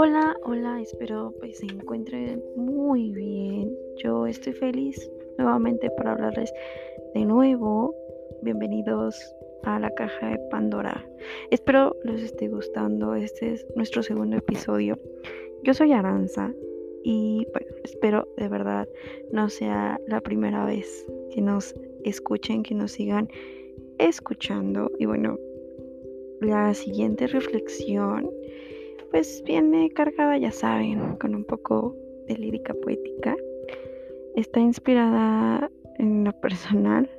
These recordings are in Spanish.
Hola, hola, espero pues se encuentren muy bien. Yo estoy feliz nuevamente para hablarles de nuevo. Bienvenidos a la caja de Pandora. Espero les esté gustando. Este es nuestro segundo episodio. Yo soy Aranza y bueno, espero de verdad no sea la primera vez que nos escuchen, que nos sigan escuchando. Y bueno, la siguiente reflexión pues viene cargada, ya saben, con un poco de lírica poética. Está inspirada en lo personal,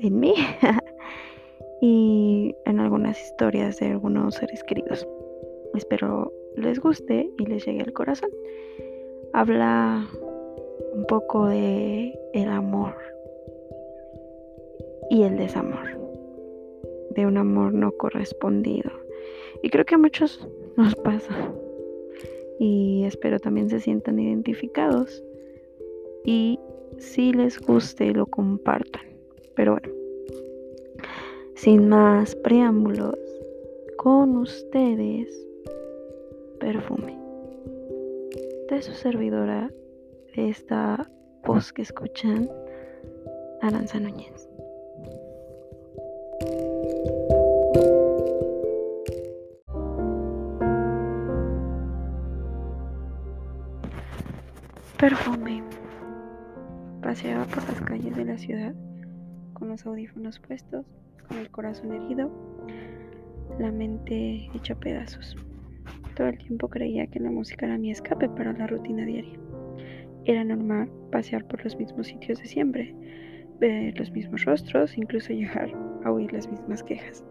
en mí y en algunas historias de algunos seres queridos. Espero les guste y les llegue al corazón. Habla un poco de el amor y el desamor de un amor no correspondido. Y creo que muchos nos pasa. Y espero también se sientan identificados. Y si les guste, lo compartan. Pero bueno, sin más preámbulos, con ustedes, perfume. De su servidora, de esta voz que escuchan, Aranza Núñez. Perfume. Paseaba por las calles de la ciudad con los audífonos puestos, con el corazón herido, la mente hecha pedazos. Todo el tiempo creía que la música era mi escape para la rutina diaria. Era normal pasear por los mismos sitios de siempre, ver los mismos rostros, incluso llegar a oír las mismas quejas.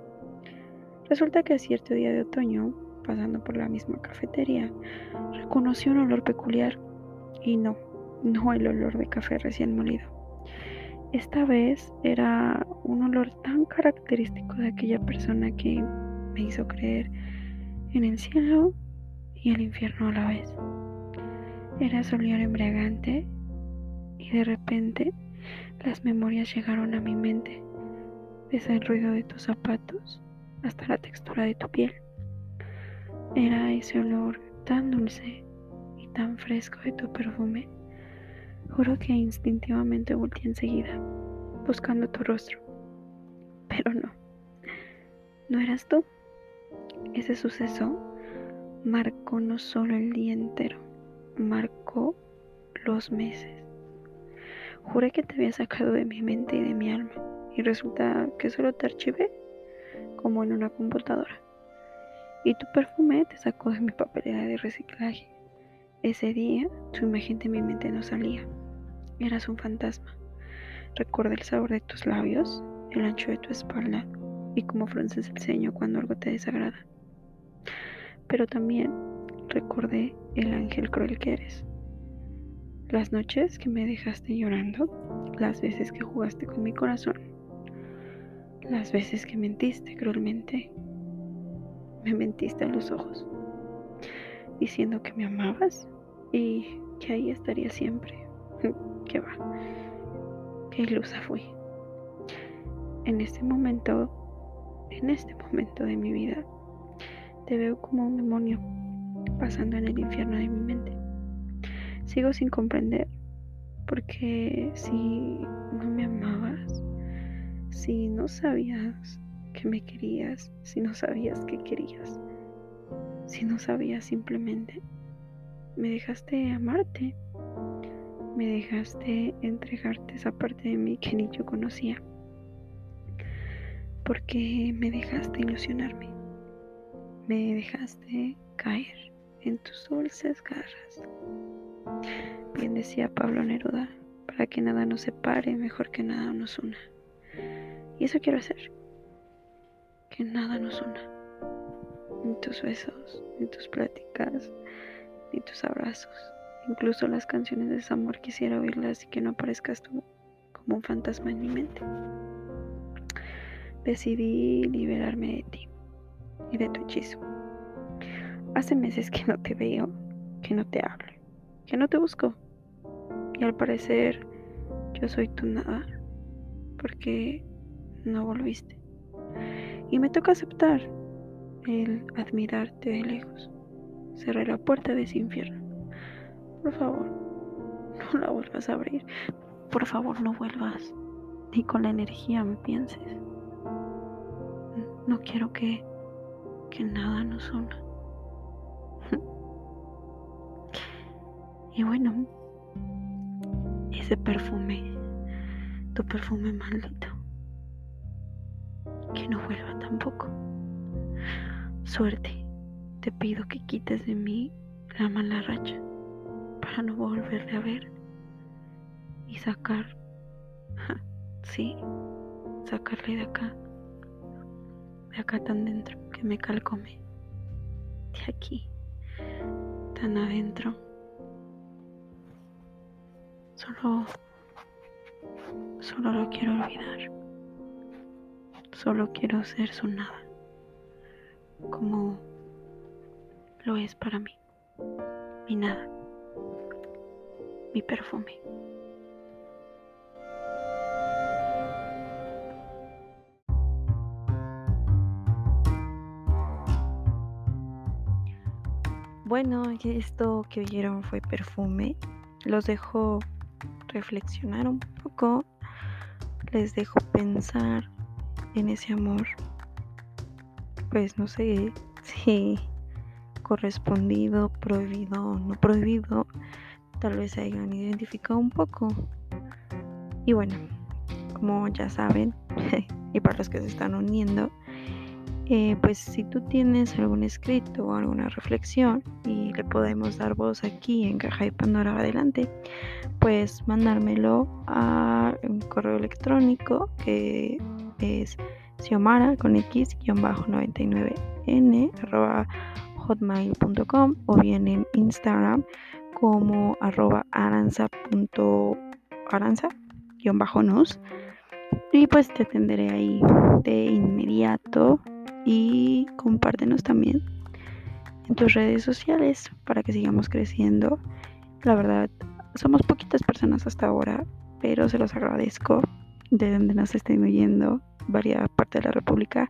Resulta que a cierto día de otoño, pasando por la misma cafetería, reconocí un olor peculiar y no, no el olor de café recién molido. Esta vez era un olor tan característico de aquella persona que me hizo creer en el cielo y el infierno a la vez. Era olor embriagante y de repente las memorias llegaron a mi mente, desde el ruido de tus zapatos hasta la textura de tu piel. Era ese olor tan dulce tan fresco de tu perfume, juro que instintivamente volteé enseguida, buscando tu rostro. Pero no, no eras tú. Ese suceso marcó no solo el día entero, marcó los meses. Juré que te había sacado de mi mente y de mi alma, y resulta que solo te archivé como en una computadora. Y tu perfume te sacó de mi papelera de reciclaje ese día tu imagen de mi mente no salía. Eras un fantasma. Recuerda el sabor de tus labios, el ancho de tu espalda y cómo frunces el ceño cuando algo te desagrada. Pero también recordé el ángel cruel que eres. Las noches que me dejaste llorando, las veces que jugaste con mi corazón, las veces que mentiste cruelmente, me mentiste a los ojos, diciendo que me amabas y que ahí estaría siempre. que va, qué ilusa fui. En este momento, en este momento de mi vida, te veo como un demonio pasando en el infierno de mi mente. Sigo sin comprender, porque si no me amabas, si no sabías que me querías, si no sabías que querías, si no sabías simplemente me dejaste amarte, me dejaste entregarte esa parte de mí que ni yo conocía, porque me dejaste ilusionarme, me dejaste caer en tus dulces garras. Bien decía Pablo Neruda, para que nada nos separe, mejor que nada nos una. Y eso quiero hacer, que nada nos una. En tus besos, en tus pláticas, y tus abrazos. Incluso las canciones de amor quisiera oírlas y que no aparezcas tú como un fantasma en mi mente. Decidí liberarme de ti y de tu hechizo. Hace meses que no te veo, que no te hablo, que no te busco. Y al parecer yo soy tu nada, porque no volviste. Y me toca aceptar el admirarte de lejos cerré la puerta de ese infierno. Por favor, no la vuelvas a abrir. Por favor, no vuelvas. Ni con la energía me pienses. No quiero que, que nada nos una. Y bueno, ese perfume, tu perfume maldito, que no vuelva tampoco. Suerte, te pido que quites de mí la mala racha para no volverle a ver y sacar, sí, sacarle de acá, de acá tan dentro que me calcome, de aquí, tan adentro Solo, solo lo quiero olvidar. Solo quiero ser su nada, como lo es para mí. Mi nada, mi perfume. Bueno, esto que oyeron fue perfume. Los dejo reflexionar un poco, les dejo pensar en ese amor, pues no sé si correspondido, prohibido o no prohibido, tal vez se hayan identificado un poco. Y bueno, como ya saben, y para los que se están uniendo, eh, pues si tú tienes algún escrito o alguna reflexión y le podemos dar voz aquí en Caja de Pandora adelante, pues mandármelo a un correo electrónico que es xiomara con x-99n arroba hotmail.com o bien en Instagram como arroba aranza.aranza-nos y pues te atenderé ahí de inmediato y compártenos también en tus redes sociales para que sigamos creciendo. La verdad, somos poquitas personas hasta ahora, pero se los agradezco de donde nos estén oyendo, varias partes de la República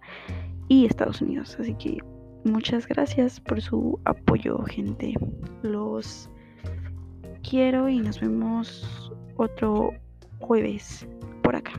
y Estados Unidos. Así que muchas gracias por su apoyo, gente. Los quiero y nos vemos otro jueves por acá.